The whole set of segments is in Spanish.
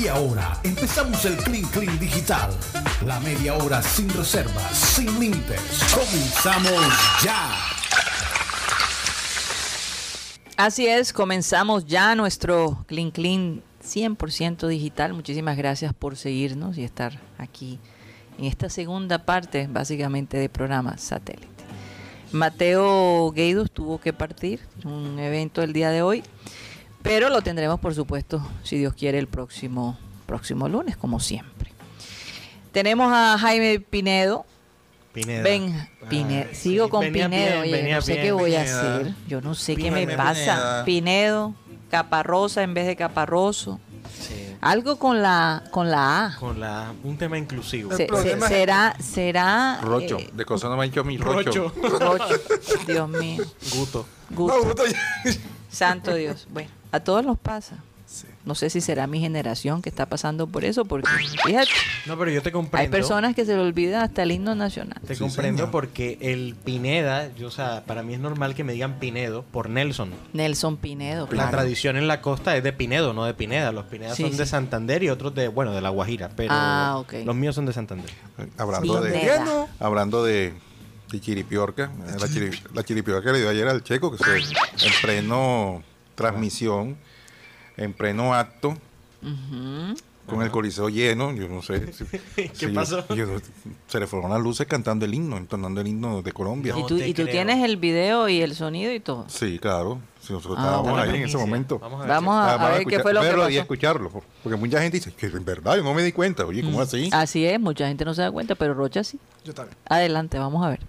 Y ahora empezamos el Clean Clean Digital. La media hora sin reservas, sin límites. Comenzamos ya. Así es, comenzamos ya nuestro Clean Clean 100% digital. Muchísimas gracias por seguirnos y estar aquí en esta segunda parte, básicamente, de programa satélite. Mateo Gueidos tuvo que partir, un evento el día de hoy, pero lo tendremos, por supuesto, si Dios quiere, el próximo, próximo lunes, como siempre. Tenemos a Jaime Pinedo, Pineda. Ven, Ay, sigo sí, con venía Pinedo. bien, oye, venía no sé bien, qué voy a hacer. Yo no sé qué me Pineda. pasa. Pinedo, Caparrosa en vez de Caparroso. Sí, Algo con la con la A. con la, un tema inclusivo. Se- se- será será Rocho, eh, de cosas no me ha hecho mi rocho. Rocho. Rocho. Dios mío. Guto. No, Santo Dios. Bueno, a todos nos pasa. Sí. No sé si será mi generación que está pasando por eso, porque fíjate, No, pero yo te comprendo. hay personas que se le olvida hasta el himno nacional. Te Sí, comprendo señor. porque el Pineda, yo, o sea, para mí es normal que me digan Pinedo por Nelson. Nelson Pinedo, La tradición en la costa es de Pinedo, no de Pineda. Los Pinedas Sí, son de. Santander y otros de, bueno, de La Guajira, pero Ah, los míos son de Santander. Hablando de, Pineda. Hablando de, de chiripiorca, eh, la, chiri- la chiripiorca le dio ayer al checo que se pleno transmisión, en pleno acto, con el coliseo lleno, yo no sé. si- ¿Qué si- pasó? yo- se le fueron las luces cantando el himno, entonando el himno de Colombia. No y tú, y tú tienes el video y el sonido y todo. Sí, claro. Si nosotros Ah, estábamos ahí en ese momento. Vamos a ver. Vamos a, Ah, a qué fue lo que verlo y pasó. escucharlo, por- porque mucha gente dice que en verdad yo no me di cuenta. Oye, ¿cómo así? Así es, mucha gente no se da cuenta, pero Rocha sí. yo también. Adelante, vamos a ver.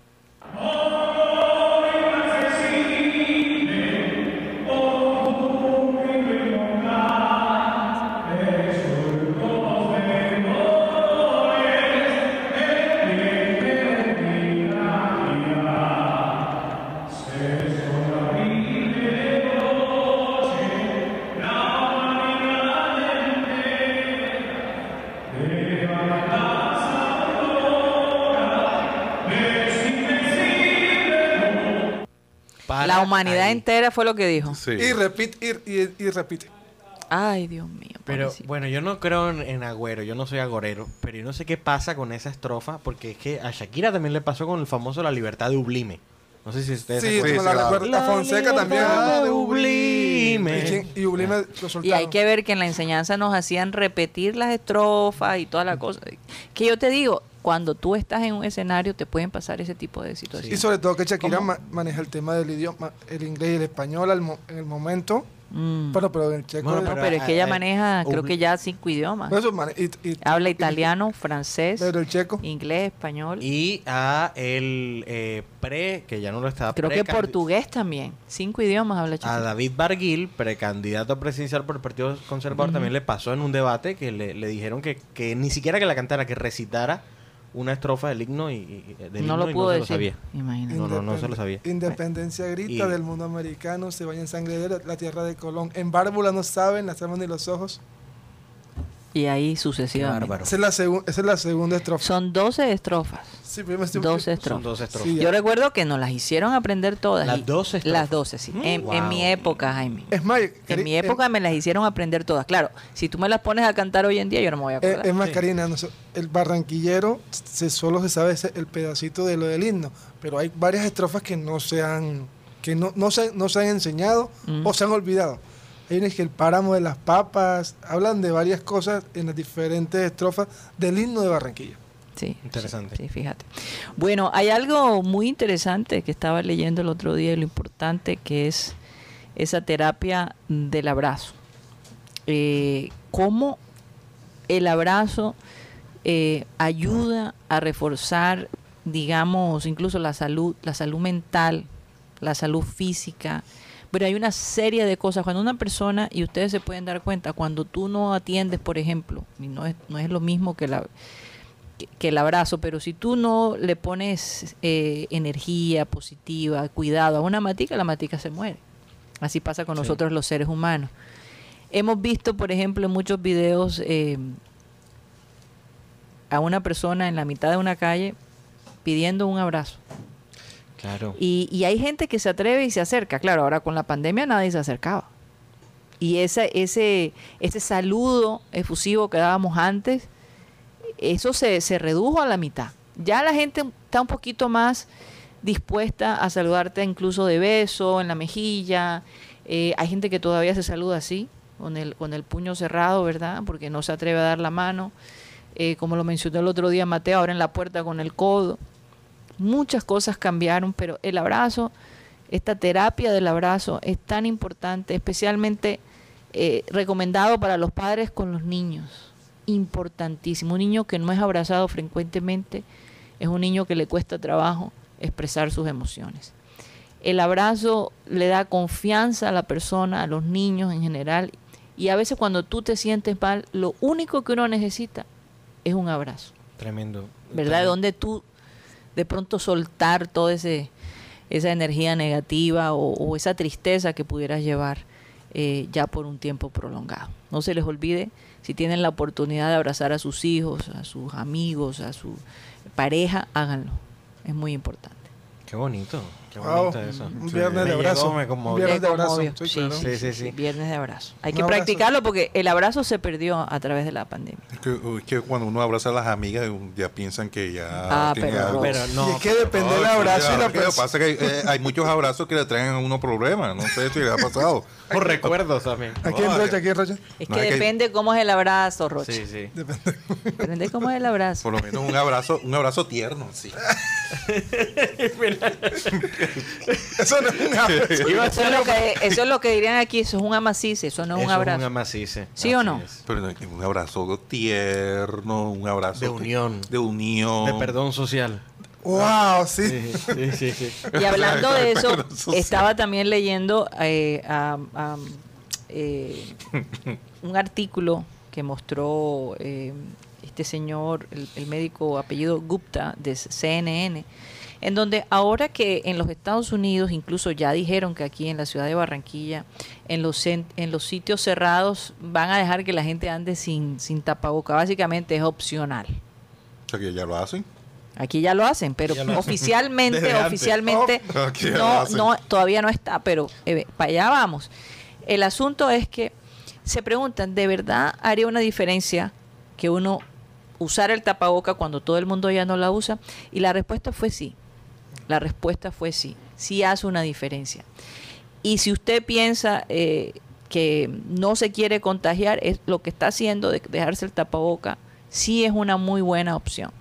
Humanidad ahí. entera fue lo que dijo. Sí. Y repite, y, y- y repite. Ay, Dios mío. Pero pobrecito. bueno, yo no creo en, en agüero, yo no soy agorero, pero yo no sé qué pasa con esa estrofa, porque es que a Shakira también le pasó con el famoso La Libertad de Ublime. No sé si ustedes se Sí, acuerdan. como la, claro. la Fonseca libertad también. de Ublime. Y, y Ublime lo soltaron. Y hay que ver que en la enseñanza nos hacían repetir las estrofas y toda la cosa. Que yo te digo, cuando tú estás en un escenario te pueden pasar ese tipo de Y situaciones. sobre todo que Shakira maneja el tema del idioma, el inglés y el español al mo- en el momento. Mm. Pero, pero en el checo. Bueno, No, pero, pero es que ella eh, maneja, creo obli- que ya cinco idiomas. Eso y- y- Habla y- italiano, francés, Pero el checo. inglés, español. Y a el eh, pre, que ya no lo estaba creo que portugués también. Cinco idiomas habla A Shakira. David Barguil, precandidato presidencial por el Partido Conservador, también le pasó en un debate que le, le dijeron que, que ni siquiera que la cantara, que recitara una estrofa del himno y, y- del No himno lo y pudo no se lo decir. sabía. Imagínate. No, no, no se lo sabía. Independencia grita Y- del mundo americano, se baña en sangre de la, la tierra de Colón. En Bárbula no saben, las almas ni los ojos. Y ahí sucesivamente. bárbaro. Esa es la, segu- esa es la segunda estrofa. Son 12 estrofas. Sí, pero me estoy- 12 Son estrofas. dos estrofas. Sí, Yo recuerdo que nos las hicieron aprender todas. Las y- 12 estrofas. Las 12, sí. Mm, en, mi época, Jaime. Es más, En mi época me las hicieron aprender todas. Claro, si tú me las pones a cantar hoy en día, yo no me voy a Eh, acordar. es más, Sí. Karina, no sé, el barranquillero se, solo se sabe ese- el pedacito de lo del himno, pero hay varias estrofas que no se han, que no, no se, no se han enseñado Mm. o se han olvidado. Hay unas que el páramo de las papas, hablan de varias cosas en las diferentes estrofas del himno de Barranquilla. Sí, Interesante. Sí, sí, fíjate. Bueno, hay algo muy interesante que estaba leyendo el otro día y lo importante que es esa terapia del abrazo. Eh, cómo el abrazo eh, ayuda a reforzar, digamos, incluso la salud, la salud mental, la salud física. Pero hay una serie de cosas. Cuando una persona, y ustedes se pueden dar cuenta, cuando tú no atiendes, por ejemplo, y no es, no es lo mismo que la, que, que el abrazo, pero si tú no le pones eh, energía positiva, cuidado a una matica, la matica se muere. Así pasa con Sí. nosotros los seres humanos. Hemos visto, por ejemplo, en muchos videos eh, a una persona en la mitad de una calle pidiendo un abrazo. Y, y hay gente que se atreve y se acerca. Claro, ahora con la pandemia nadie se acercaba. Y ese, ese, ese saludo efusivo que dábamos antes, eso se, se redujo a la mitad. Ya la gente está un poquito más dispuesta a saludarte incluso de beso, en la mejilla. Eh, hay gente que todavía se saluda así, con el, con el puño cerrado, ¿verdad? Porque no se atreve a dar la mano. Eh, como lo mencionó el otro día Mateo, ahora en la puerta con el codo. Muchas cosas cambiaron, pero el abrazo, esta terapia del abrazo es tan importante, especialmente eh, recomendado para los padres con los niños. Importantísimo. Un niño que no es abrazado frecuentemente es un niño que le cuesta trabajo expresar sus emociones. El abrazo le da confianza a la persona, a los niños en general, y a veces cuando tú te sientes mal, lo único que uno necesita es un abrazo. Tremendo. ¿Verdad? De donde tú de pronto soltar toda esa energía negativa o, esa tristeza que pudieras llevar eh, ya por un tiempo prolongado. No se les olvide, si tienen la oportunidad de abrazar a sus hijos, a sus amigos, a su pareja, háganlo. Es muy importante. Qué bonito. Qué Wow, bonito eso. un viernes de Me abrazo. llegó, me. Un viernes de abrazo. Sí, Sí, claro. Sí, sí, sí. Viernes de abrazo. Hay Un que abrazo. practicarlo porque el abrazo se perdió a través de la pandemia. Es que, es que cuando uno abraza a las amigas ya piensan que ya Ah, tiene pero algo. Pero no. y es que depende del No, abrazo y la Lo que pasa es que eh, hay muchos abrazos que le traen a uno problemas. No sé si le ha pasado. Por recuerdos también. Aquí en Rocha, aquí en Rocha. Es No, que es que- depende cómo es el abrazo, Rocha. Sí, sí. Depende cómo es el abrazo. Por lo menos un abrazo, un abrazo tierno, sí. Eso no es un abrazo. Eso es, lo que, eso es lo que dirían aquí, eso es un amacice, eso no es un abrazo. Es un amacice. ¿Sí o no? es. Pero un abrazo tierno, un abrazo De unión. de unión, De perdón social. Wow, sí. Sí, sí, sí. sí. Y hablando de eso, estaba también leyendo eh, eh, un artículo que mostró eh, este señor, el, el médico apellido Gupta de CNN, en donde ahora que en los Estados Unidos, incluso ya dijeron que aquí en la ciudad de Barranquilla, en los, en los sitios cerrados van a dejar que la gente ande sin, sin tapaboca, básicamente es opcional. Que ya lo hacen. Aquí ya lo hacen, pero lo oficialmente, oficialmente Oh, aquí no, no, todavía no está, pero eh, para allá vamos. El asunto es que se preguntan, ¿de verdad haría una diferencia que uno usara el tapaboca cuando todo el mundo ya no la usa? Y la respuesta fue sí. La respuesta fue sí. Sí hace una diferencia. Y si usted piensa eh, que no se quiere contagiar, es lo que está haciendo de dejarse el tapaboca, sí es una muy buena opción.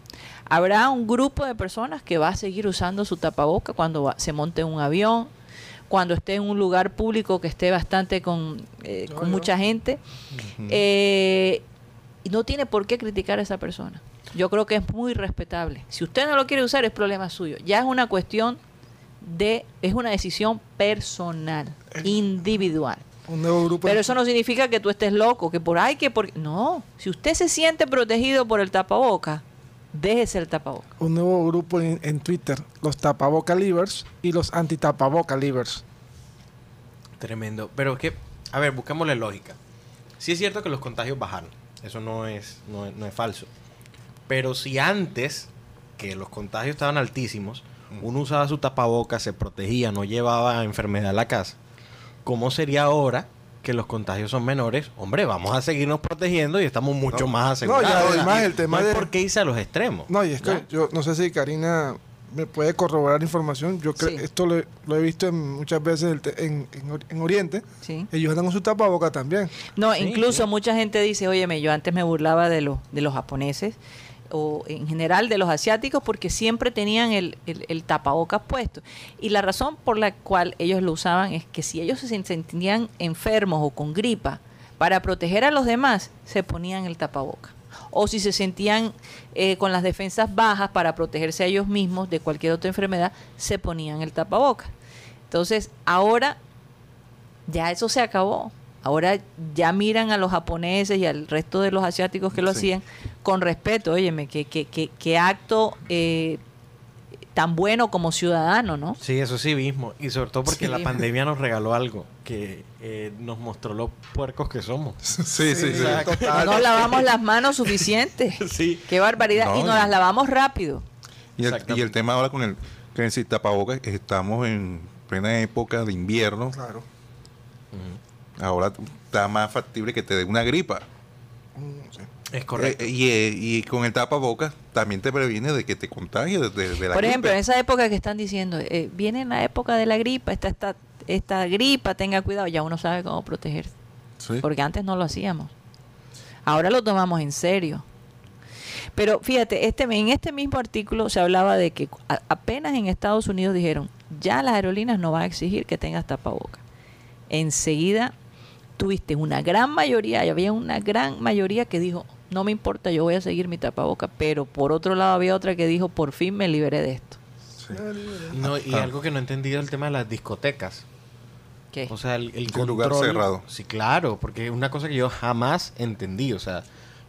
Habrá un grupo de personas que va a seguir usando su tapaboca cuando va- se monte en un avión, cuando esté en un lugar público que esté bastante con, eh, con mucha gente. Eh, y no tiene por qué criticar a esa persona. Yo creo que es muy respetable. Si usted no lo quiere usar, es problema suyo. Ya es una cuestión de, es una decisión personal, individual. Un nuevo grupo. Pero eso no significa que tú estés loco, que por ahí que por no, si usted se siente protegido por el tapaboca, déjese el tapaboca. Un nuevo grupo en, en Twitter. Los tapaboca livers y los anti-tapaboca livers. Tremendo. Pero es que, a ver, buscámosle lógica. Sí es cierto que los contagios bajaron. Eso no es, no es, no es falso. Pero si antes, que los contagios estaban altísimos, uno usaba su tapaboca, se protegía, no llevaba enfermedad a la casa, ¿cómo sería ahora que los contagios son menores? Hombre, vamos a seguirnos protegiendo y estamos mucho No. más No, asegurados. y además el tema no de- por qué irse a los extremos. No, y es que ¿Ya? yo no sé si Karina me puede corroborar información. Yo creo Sí. esto lo, lo he visto en- muchas veces el te- en, en Ori- en Oriente. ¿sí? Ellos andan con su tapaboca también. No, Sí, incluso sí. mucha gente dice, óyeme, yo antes me burlaba de, los de los japoneses o en general de los asiáticos porque siempre tenían el, el, tapabocas puesto. Y la razón por la cual ellos lo usaban es que si ellos se sentían enfermos o con gripa, para proteger a los demás, se ponían el tapaboca. O si se sentían eh, con las defensas bajas para protegerse a ellos mismos de cualquier otra enfermedad, se ponían el tapaboca. Entonces, ahora ya eso se acabó. Ahora ya miran a los japoneses y al resto de los asiáticos que lo Sí. hacían con respeto. Óyeme, qué que, que, que acto eh, tan bueno como ciudadano, ¿no? Sí, eso sí mismo. Y sobre todo porque Sí. la pandemia nos regaló algo que eh, nos mostró los puercos que somos. Sí, sí, sí. No nos lavamos las manos suficiente. Sí. Qué barbaridad. No, y nos y- las lavamos rápido. Y el, y el tema ahora con el, con el tapabocas, estamos en plena época de invierno. Claro. Ahora está más factible que te dé una gripa. Es correcto. Eh, y, eh, y con el tapabocas también te previene de que te contagies de, de- de la Por ejemplo, gripe. en esa época que están diciendo, eh, viene la época de la gripa, esta, esta, esta gripa, tenga cuidado, ya uno sabe cómo protegerse. Sí. Porque antes no lo hacíamos. Ahora lo tomamos en serio. Pero fíjate, este, en este mismo artículo se hablaba de que a- apenas en Estados Unidos dijeron, ya las aerolíneas no van a exigir que tengas tapaboca. Enseguida tuviste una gran mayoría, y había una gran mayoría que dijo, no me importa, yo voy a seguir mi tapaboca. Pero por otro lado había otra que dijo, por fin me liberé de esto. Sí. No, y algo que no he entendido es el tema de las discotecas. ¿Qué? O sea, el, el Un lugar control- cerrado. Sí, claro, porque es una cosa que yo jamás entendí. O sea,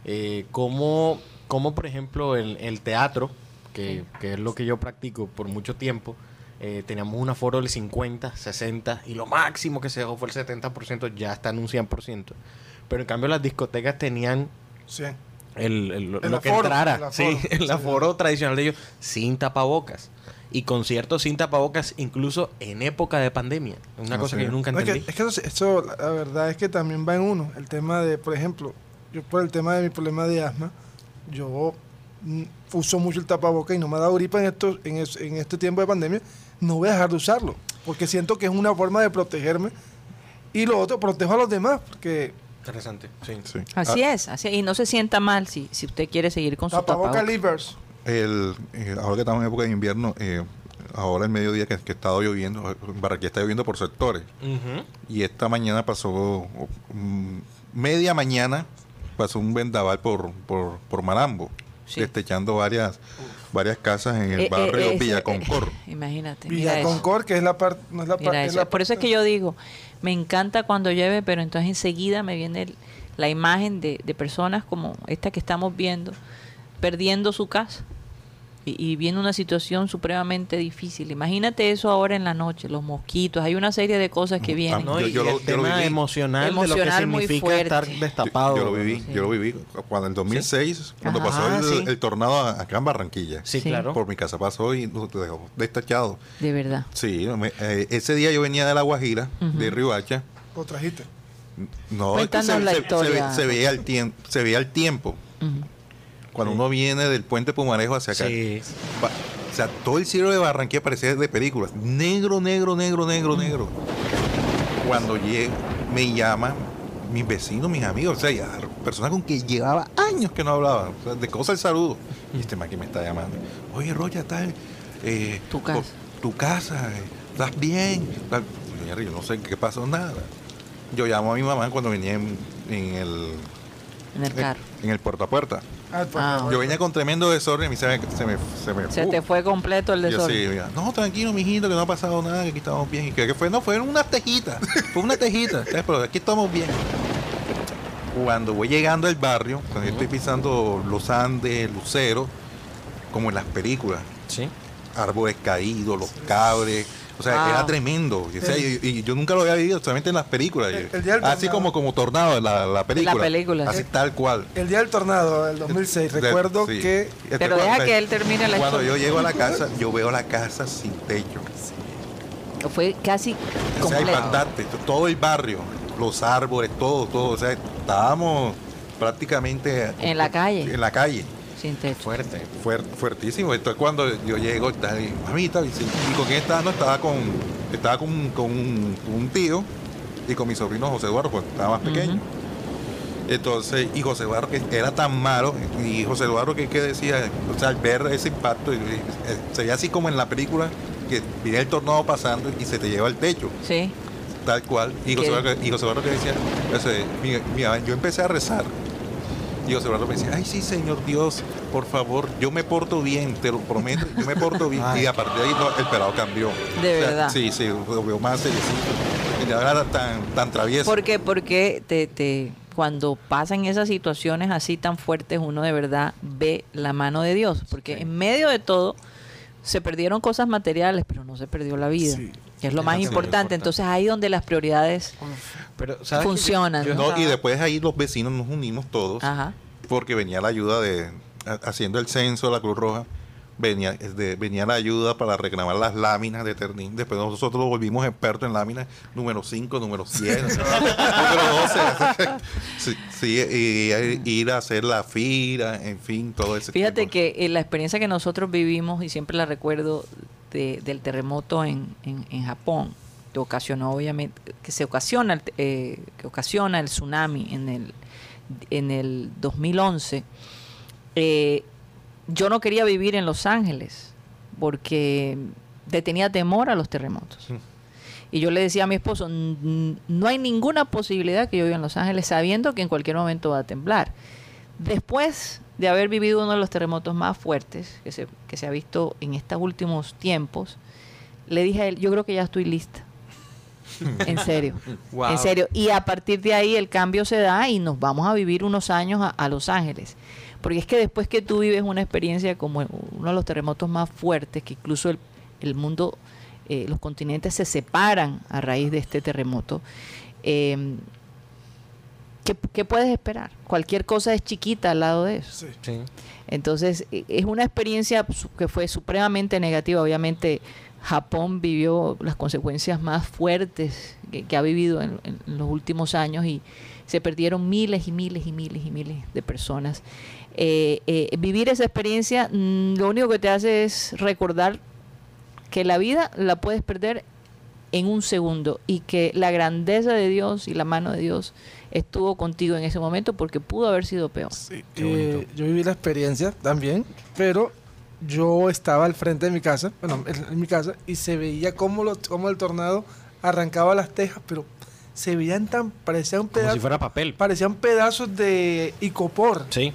eh, cómo, cómo, por ejemplo, el, el teatro, que, que es lo que yo practico por mucho tiempo, eh, teníamos un aforo del 50, 60 y lo máximo que se dejó fue el 70%, ya está en un 100%. Pero en cambio las discotecas tenían el, el- lo El lo que aforo, entrara, el aforo, sí, el sí. aforo tradicional de ellos sin tapabocas. Y conciertos sin tapabocas incluso en época de pandemia. Una Ah, cosa que yo nunca No, es, que, entendí. es que eso, eso, la verdad es que también va en uno. El tema de, por ejemplo, yo por el tema de mi problema de asma, yo mm, uso mucho el tapaboca y no me ha dado gripa en, esto, en, es- en este tiempo de pandemia. No voy a dejar de usarlo, porque siento que es una forma de protegerme. Y lo otro, protejo a los demás, porque Interesante, sí. Sí. Así Ah, es, así Y no se sienta mal si, si usted quiere seguir con su tapaboca livers. El, eh, ahora que estamos en época de invierno, eh, ahora el mediodía que, que ha estado lloviendo, en Barranquilla está lloviendo por sectores. Y esta mañana pasó, mm, media mañana, pasó un vendaval por, por, por Malambo, Sí. destechando varias, varias casas en el Eh, eh, barrio ese- Villa Concord. eh, imagínate. mira Villa. Concord, que es la parte. No es la Mira es eso. la Por eso es que yo digo, me encanta cuando llueve, pero entonces enseguida me viene el- la imagen de, de personas como esta que estamos viendo, perdiendo su casa y, y viendo una situación supremamente difícil. Imagínate eso ahora en la noche, los mosquitos, hay una serie de cosas que Ah, vienen. No, Yo- lo- el yo lo tema viví. emocional, de lo que Emocional muy significa fuerte. estar destapado. Yo lo viví, Sí. yo lo viví cuando en 2006, cuando Ajá, pasó el, sí. el tornado a- acá en Barranquilla. Sí, Sí. claro. Por mi casa pasó y nos dejó destachado. De verdad. Sí, me- eh, ese día yo venía de La Guajira, Ujú. de Riohacha. Lo trajiste. No, es que Cuéntanos la historia. Se, veía el tiempo, se veía el tiempo. Cuando Sí. uno viene del puente Pumarejo hacia acá. Sí. o sea, todo el cielo de Barranquilla parecía de películas. Negro, negro, negro, negro, negro. Cuando llego, me llaman mis vecinos, mis amigos, o sea, ya, personas con que llevaba años que no hablaba, o sea, de cosas el saludo. Y este man que me está llamando. Oye, Rocha, tal. eh, Tu casa. por- Tu casa, eh, ¿estás bien? Tal. Yo, "Jerry, yo no sé qué pasó, nada. Yo llamo a mi mamá cuando venía en, en el, En el carro. en el puerta a puerta. Ah, pues, Ah, Yo venía con tremendo desorden y a mí se me, se me, se me Se uh, te fue completo el yo desorden. sí, mira, no, tranquilo, mijito, que no ha pasado nada, que aquí estamos bien. ¿Y que fue? No, fueron unas tejitas. Fue una tejita. ¿sabes? Pero aquí estamos bien. Cuando voy llegando al barrio, cuando yo estoy pisando los Andes, Lucero, como en las películas, Sí. árboles caídos, los cabres. O sea, Wow. era tremendo. Y, o sea, y- y yo nunca lo había visto, solamente en las películas. El- el día del Así como como Tornado, la, la película. película, Así sí. tal cual. El día del tornado, del 2006, De- recuerdo sí. que Este, Pero deja que él termine la Cuando yo historia. llego a la casa, yo veo la casa sin techo. Fue casi O sea, impactante. Todo el barrio, los árboles, todo, todo. O sea, estábamos prácticamente En la calle. En la calle. Sin techo. Fuerte. Fuer- fuertísimo. Entonces cuando yo llego, está y, mamita, y, sí, ¿y con quién estaba? No, estaba con, estaba con, con un, tío y con mi sobrino José Eduardo, cuando estaba más pequeño. Entonces, y José Eduardo que era tan malo, y José Eduardo que, que decía, o sea, al ver ese impacto, y- eh, se veía así como en la película, que viene el tornado pasando y se te lleva el techo, Sí. tal cual. Y José. Eduardo, y José Eduardo que decía, yo empecé a rezar. Y José Eduardo me decía, ay sí, Señor Dios, por favor, yo me porto bien, te lo prometo, yo me porto bien. Ay. y a partir de ahí no, el pelado cambió. De O sea, verdad. Sí, sí, lo veo más seriecito. Y ya era tan, tan travieso. ¿Por qué? Porque te, te, cuando pasan esas situaciones así tan fuertes, uno de verdad ve la mano de Dios. Porque Sí. en medio de todo se perdieron cosas materiales, pero no se perdió la vida, Sí. Que es lo más importante. Entonces ahí donde las prioridades Pero, ¿sabes qué? funcionan. Yo- ¿no? No, y después ahí los vecinos nos unimos todos. Ajá. porque venía la ayuda de ha- haciendo el censo la Cruz Roja venía, de- venía la ayuda para reclamar las láminas de Ternín. Después nosotros nos volvimos expertos en láminas número 5, número 100, número 12. sí, sí, y, y ir a hacer la fira, en fin, todo ese Fíjate tipo. que eh, la experiencia que nosotros vivimos, y siempre la recuerdo, de- del terremoto en, en- en Japón, que ocasionó obviamente, que se ocasiona, el eh, que ocasiona el tsunami en el, en el 2011, eh, yo no quería vivir en Los Ángeles porque le tenía temor a los terremotos. Y yo le decía a mi esposo, "N- no hay ninguna posibilidad que yo viva en Los Ángeles sabiendo que en cualquier momento va a temblar. Después de haber vivido uno de los terremotos más fuertes que se, que se ha visto en estos últimos tiempos, le dije a él, yo creo que ya estoy lista. En serio. Wow. En serio. Y a partir de ahí el cambio se da y nos vamos a vivir unos años a, a Los Ángeles. Porque es que después que tú vives una experiencia como uno de los terremotos más fuertes, que incluso el, el mundo, eh, los continentes se separan a raíz de este terremoto, eh, ¿qué, qué puedes esperar? Cualquier cosa es chiquita al lado de eso. Sí. Sí. Entonces, e- es una experiencia su- que fue supremamente negativa. Obviamente, Japón vivió las consecuencias más fuertes que, que ha vivido en, en los últimos años y se perdieron miles y miles y miles y miles de personas. Eh, eh, vivir esa experiencia mm, lo único que te hace es recordar que la vida la puedes perder en un segundo y que la grandeza de Dios y la mano de Dios estuvo contigo en ese momento porque pudo haber sido peor. Sí, eh, yo viví la experiencia también, pero yo estaba al frente de mi casa, bueno, en, en mi casa, y se veía cómo, lo- cómo el tornado arrancaba las tejas, pero se veían tan, parecían Como pedazos, si fuera papel. parecían pedazos de icopor. Sí.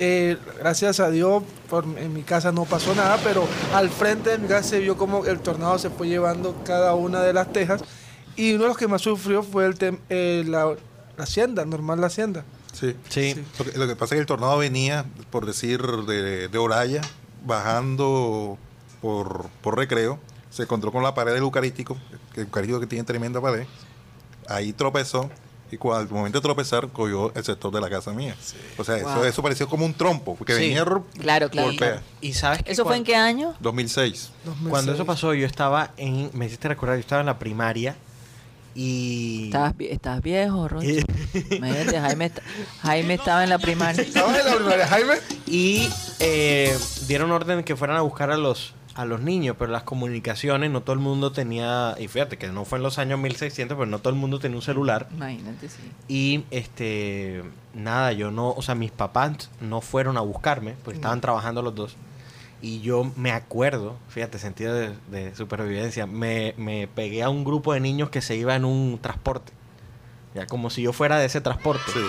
Eh, gracias a Dios, por, en mi casa no pasó nada, pero al frente de mi casa se vio como el tornado se fue llevando cada una de las tejas, y uno de los que más sufrió fue el tem- eh, la hacienda, normal la hacienda. Sí. Sí. Sí. Lo que, lo que pasa es que el tornado venía, por decir, de, de Oraya, bajando por, por recreo, se encontró con la pared del Eucarístico, el Eucarístico que tiene tremenda pared, ahí tropezó, y cuando al momento de tropezar, cogió el sector de la casa mía. O sea, eso, Wow. eso pareció como un trompo, porque Sí. venía Claro, claro, golpea. claro. Y sabes que ¿Eso fue en qué año? 2006. 2006. Cuando eso pasó, yo estaba en. Me hiciste recordar, yo estaba en la primaria y. Estabas viejo, Rocha. Imagínate, Jaime, Jaime estaba en la primaria. ¿Estabas en la primaria, Jaime? Y eh, dieron orden que fueran a buscar a los a los niños, pero las comunicaciones no todo el mundo tenía, y fíjate que no fue en los años 1600, pero no todo el mundo tenía un celular. Imagínate, sí. Y este, nada, yo no, o sea, mis papás no fueron a buscarme, porque estaban trabajando los dos. Y yo me acuerdo, fíjate, sentido de, de supervivencia, me, me pegué a un grupo de niños que se iba en un transporte. Ya, como si yo fuera de ese transporte. Sí.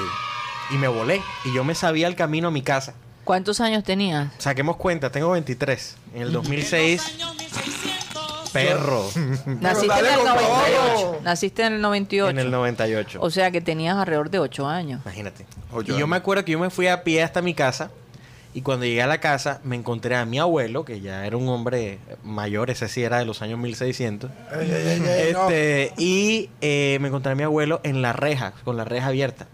Y me volé. Y yo me sabía el camino a mi casa. ¿Cuántos años tenías? Saquemos cuenta, tengo 23. En el 2006, perro. Naciste en el con 98. todo. Naciste en el 98. En el 98. O sea que tenías alrededor de 8 años. Imagínate. Ocho y yo años. me acuerdo que yo me fui a pie hasta mi casa. Y cuando llegué a la casa, me encontré a mi abuelo, que ya era un hombre mayor, ese sí era de los años 1600. Ey, ey, ey, ey, no. Este, y eh, me encontré a mi abuelo en la reja, con la reja abierta.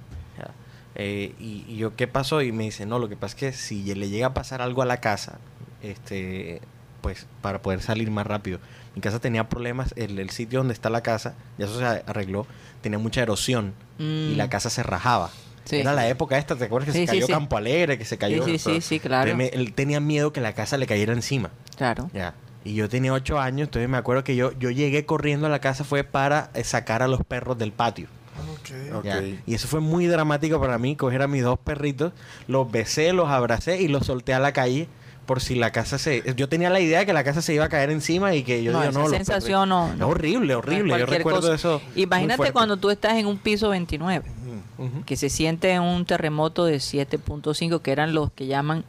Eh, y, y yo, ¿qué pasó? Y me dice, no, lo que pasa es que si le llega a pasar algo a la casa, este, pues para poder salir más rápido. Mi casa tenía problemas, el, el sitio donde está la casa, ya eso se arregló, tenía mucha erosión y Mm. la casa se rajaba. Sí. Era la época esta, ¿te acuerdas que Sí, se cayó sí. Campo Alegre, que se cayó? sí, sí, sí, claro. Entonces me- él tenía miedo que la casa le cayera encima. Claro. Ya. Y yo tenía ocho años, entonces me acuerdo que yo, yo llegué corriendo a la casa fue para eh, sacar a los perros del patio. Ok. Ok. ya. Y eso fue muy dramático para mí, coger a mis dos perritos, los besé, los abracé y los solté a la calle por si la casa se... Yo tenía la idea de que la casa se iba a caer encima y que yo No, digo, esa no, sensación perritos". no- no. horrible, horrible. Yo Cualquier recuerdo cosa. eso. Imagínate cuando tú estás en un piso 29, Ujú. que se siente un terremoto de 7.5, que eran los que llaman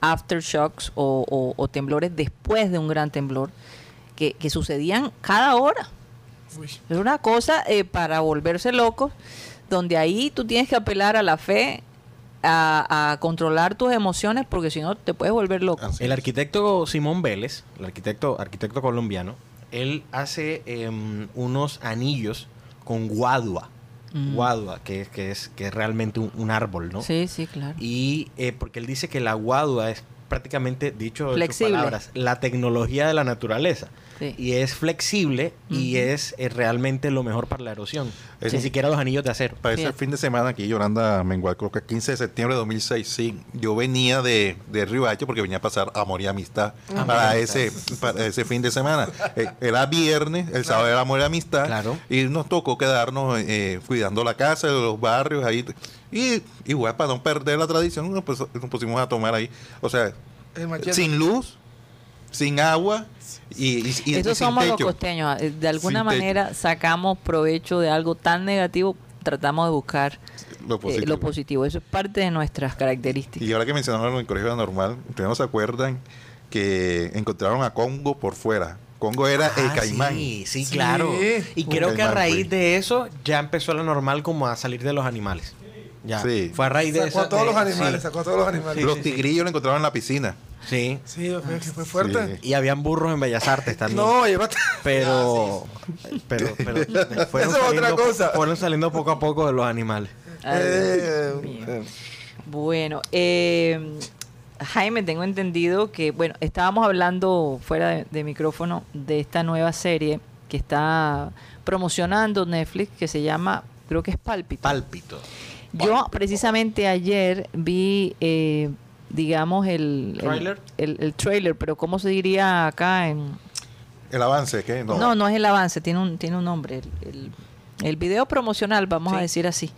aftershocks o, o- o temblores después de un gran temblor, que, que sucedían cada hora. Uy. Es una cosa eh, para volverse locos, donde ahí tú tienes que apelar a la fe, a, a controlar tus emociones, porque si no te puedes volver loco. Así El arquitecto Simón Vélez, el arquitecto, arquitecto colombiano, él hace em, unos anillos con guadua. Mm. Guadua, que, es- que, es, que es realmente un, un árbol, ¿no? Sí, sí, claro. Y eh, porque él dice que la guadua es prácticamente, dicho en sus palabras, la tecnología de la naturaleza. Sí. Y es flexible y es eh, realmente lo mejor para la erosión. Es- Ni siquiera los anillos de acero. Para ese fin de semana aquí, Yolanda Mengual, creo que 15 de septiembre de 2006, sí. Yo venía de, de Río Hacho porque venía a pasar Amor y Amistad y para, ese, para ese fin de semana. Eh, era viernes, el sábado era Amor y Amistad. Claro. Y nos tocó quedarnos eh, cuidando la casa, los barrios ahí. Y igual, para no perder la tradición, nos, pus- nos pusimos a tomar ahí. O sea, sin luz, sin agua y, y, y- sin somos los costeños. eh, De alguna Sin techo. manera sacamos provecho de algo tan negativo, tratamos de buscar Lo eh, positivo. lo positivo. Eso es parte de nuestras características. Y ahora que mencionaron en el colegio normal, ustedes no se acuerdan que encontraron a Congo por fuera. Congo era el Ah, caimán. Sí, sí, Sí. claro. Y creo que a raíz pues. de eso ya empezó la normal como a salir de los animales. Ya. Sí. Fue a raíz de Sacó eso. a todos de- los animales, sí. sacó a todos los animales. Los tigrillos lo encontraron en la piscina. Sí. Sí, fue, fuerte. Y habían burros en Bellas Artes también. No, llévate. Pero, pero, pero fueron, Eso es otra saliendo, cosa. fueron saliendo poco a poco de los animales. Ay, Eh, eh, Bueno, eh, Jaime, tengo entendido que, bueno, estábamos hablando fuera de, de micrófono de esta nueva serie que está promocionando Netflix que se llama, creo que es Pálpito. Pálpito. Yo precisamente ayer vi, eh, digamos, el, el- ¿Trailer? El, el trailer, pero ¿cómo se diría acá en...? El avance, ¿qué? No. No, no, es el avance, tiene un, tiene un nombre. El, el- el video promocional, vamos a decir así.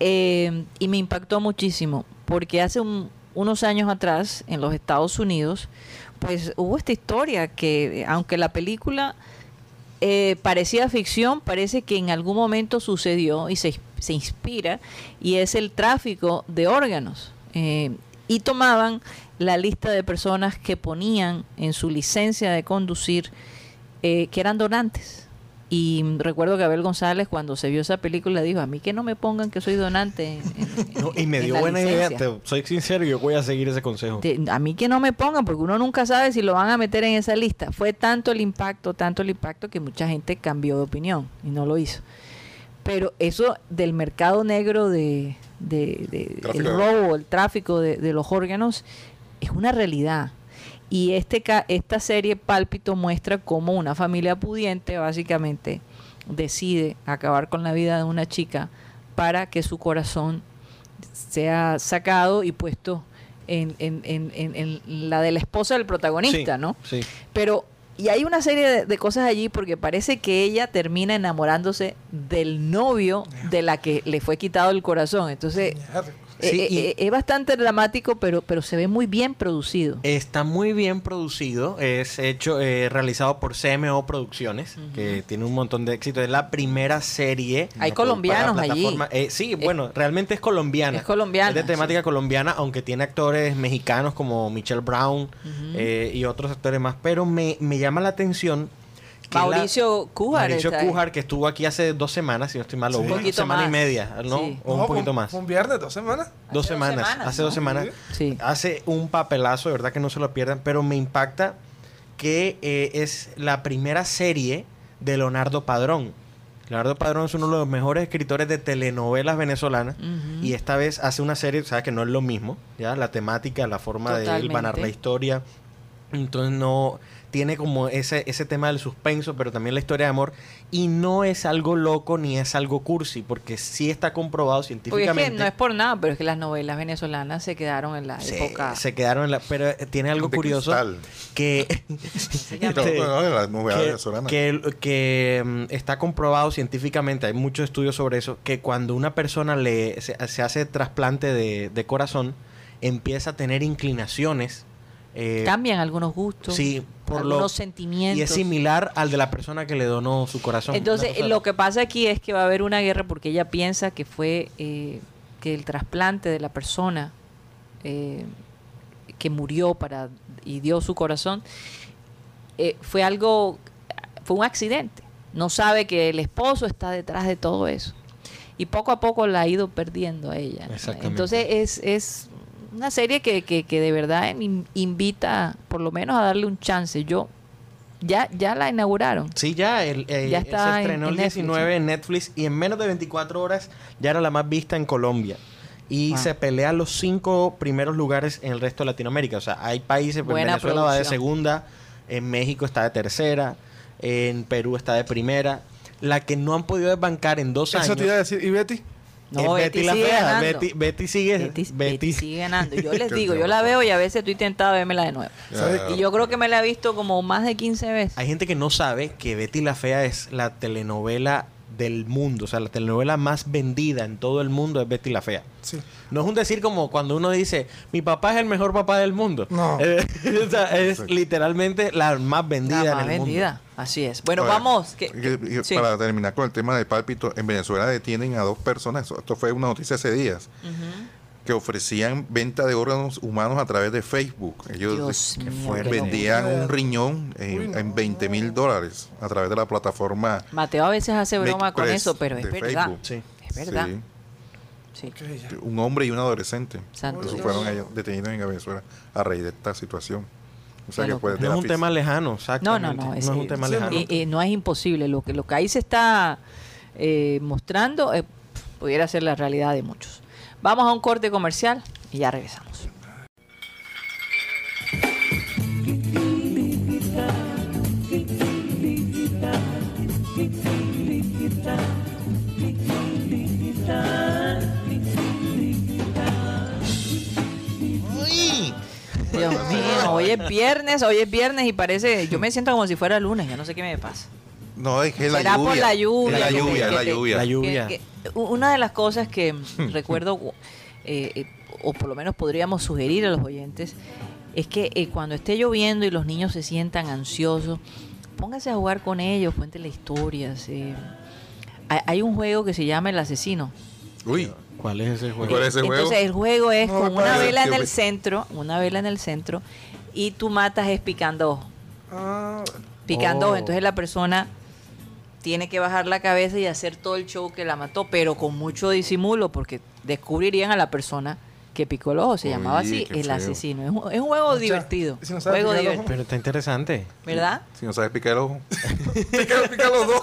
Eh, y me impactó muchísimo, porque hace un- unos años atrás, en los Estados Unidos, pues hubo esta historia que, aunque la película eh, parecía ficción, parece que en algún momento sucedió y se, se inspira, y es el tráfico de órganos. Eh, y tomaban la lista de personas que ponían en su licencia de conducir eh, que eran donantes. Y recuerdo que Abel González cuando se vio esa película dijo, a mí que no me pongan que soy donante. en- No, y me dio buena idea. licencia". te- soy sincero, yo voy a seguir ese consejo. De- a mí que no me pongan, porque uno nunca sabe si lo van a meter en esa lista. Fue tanto el impacto, tanto el impacto que mucha gente cambió de opinión y no lo hizo. Pero eso del mercado negro de, de- de- el robo, el tráfico de, de los órganos, es una realidad. Y este ca- esta serie Pálpito muestra cómo una familia pudiente básicamente decide acabar con la vida de una chica para que su corazón sea sacado y puesto en, en- en- la de la esposa del protagonista, Sí, ¿no? Sí. Pero, y hay una serie de, de cosas allí porque parece que ella termina enamorándose del novio de la que le fue quitado el corazón. Entonces, Sí, eh, y- eh, es bastante dramático, pero, pero se ve muy bien producido. Está muy bien producido, es hecho, eh, realizado por CMO Producciones, que tiene un montón de éxito. Es la primera serie. Hay colombianos allí. Eh, sí, bueno, realmente es colombiana. Es colombiana, Es de temática colombiana, aunque tiene actores mexicanos como Michelle Brown eh, y otros actores más. Pero me, me llama la atención. Mauricio Cújar Mauricio. Cújar, que estuvo aquí hace dos semanas, si no estoy mal, o Sí. una Un poquito semana y más. media, ¿no? Sí. O un No, poquito más. Un viernes, dos semanas. Dos semanas, hace ¿no? dos semanas. Sí. Hace un papelazo, de verdad que no se lo pierdan, pero me impacta que eh, es la primera serie de Leonardo Padrón. Leonardo Padrón es uno de los mejores escritores de telenovelas venezolanas y esta vez hace una serie, sabes que no es lo mismo, ya la temática, la forma de él Totalmente. narrar la historia, entonces no tiene como ese ese tema del suspenso, pero también la historia de amor y no es algo loco ni es algo cursi, porque sí está comprobado Porque es científicamente. que no es por nada, pero es que las novelas venezolanas se quedaron en la se, época. se quedaron en la... Pero eh, tiene algo De curioso cristal. que... se Y llama- todo, Este, que- que, mm, está comprobado científicamente, hay muchos estudios sobre eso, que cuando una persona le se, se hace trasplante de, de corazón, empieza a tener inclinaciones. Eh, Cambian algunos gustos, sí, por algunos lo, sentimientos. y es similar al de la persona que le donó su corazón. Entonces, lo que pasa aquí es que va a haber una guerra porque ella piensa que fue eh, que el trasplante de la persona eh, que murió para y dio su corazón fue algo, fue un accidente. No sabe que el esposo está detrás de todo eso. Y poco a poco la ha ido perdiendo a ella. Entonces es, es una serie que, que, que de verdad in- invita por lo menos a darle un chance. Yo ya, ya la inauguraron. Sí, ya, el, eh, Ya está se estrenó en- el en Netflix, 19 en Netflix y en menos de 24 horas ya era la más vista en Colombia. y Wow. se pelea los cinco primeros lugares en el resto de Latinoamérica. O sea, hay países, pues, Venezuela va de segunda, en México está de tercera, en Perú está de primera. La que no han podido desbancar en dos Eso años te iba a decir. ¿Y Betty? No, Betty, Betty la sigue fea. ganando. Betty, Betty sigue. Betty, Betty- Betty sigue ganando. Yo les digo, yo la veo y a veces estoy tentada a vermela de nuevo. Y yo creo que me la he visto como más de 15 veces. Hay gente que no sabe que Betty la Fea es la telenovela del mundo. O sea, la telenovela más vendida en todo el mundo es Betty la Fea. Sí. No es un decir como cuando uno dice, mi papá es el mejor papá del mundo. No. Eh, o sea, es literalmente la más vendida La más en el vendida. Así es. Bueno, vamos. que- sí. Para terminar con el tema del pálpito, en Venezuela detienen a dos personas, esto fue una noticia hace días, Ujú. Que ofrecían venta de órganos humanos a través de Facebook. Ellos mío, qué vendían un riñón en, Uy, no. en 20 mil dólares a través de la plataforma. Mateo a veces hace broma Make con Press eso, pero es verdad. Sí. Es verdad. Sí, Sí. Un hombre y un adolescente. Santo fueron ellos detenidos en Venezuela a raíz de esta situación. O sea que No es un tema lejano, No, no, no. es un tema sí, lejano. Y, y no es imposible. Lo que, lo que ahí se está eh, mostrando eh, pudiera ser la realidad de muchos. Vamos a un corte comercial y ya regresamos. Dios mío, hoy es viernes, hoy es viernes y parece, yo me siento como si fuera lunes, yo no sé qué me pasa. No, es que la Será lluvia. por la lluvia. La lluvia, la te- lluvia. La lluvia. Que- que- una de las cosas que recuerdo, eh, eh, o por lo menos podríamos sugerir a los oyentes, es que eh, cuando esté lloviendo y los niños se sientan ansiosos, póngase a jugar con ellos, cuéntenle historias. eh. Hay, hay un juego que se llama El Asesino. Uy, ¿Cuál es ese juego? ¿Cuál es ese juego? Entonces el juego es No, con una vela en el me- centro, una vela en el centro, y tú matas es picando ojo. Ah, Picando ojo. Oh. Entonces la persona tiene que bajar la cabeza y hacer todo el show que la mató, pero con mucho disimulo, porque descubrirían a la persona que picó el ojo. Se Uy, llamaba así, el feo. asesino. Es un, es un juego O sea, divertido. si no sabes juego picar el divertido. ojo. Pero está interesante. ¿Verdad? si no sabes picar el ojo. pica, pica los dos.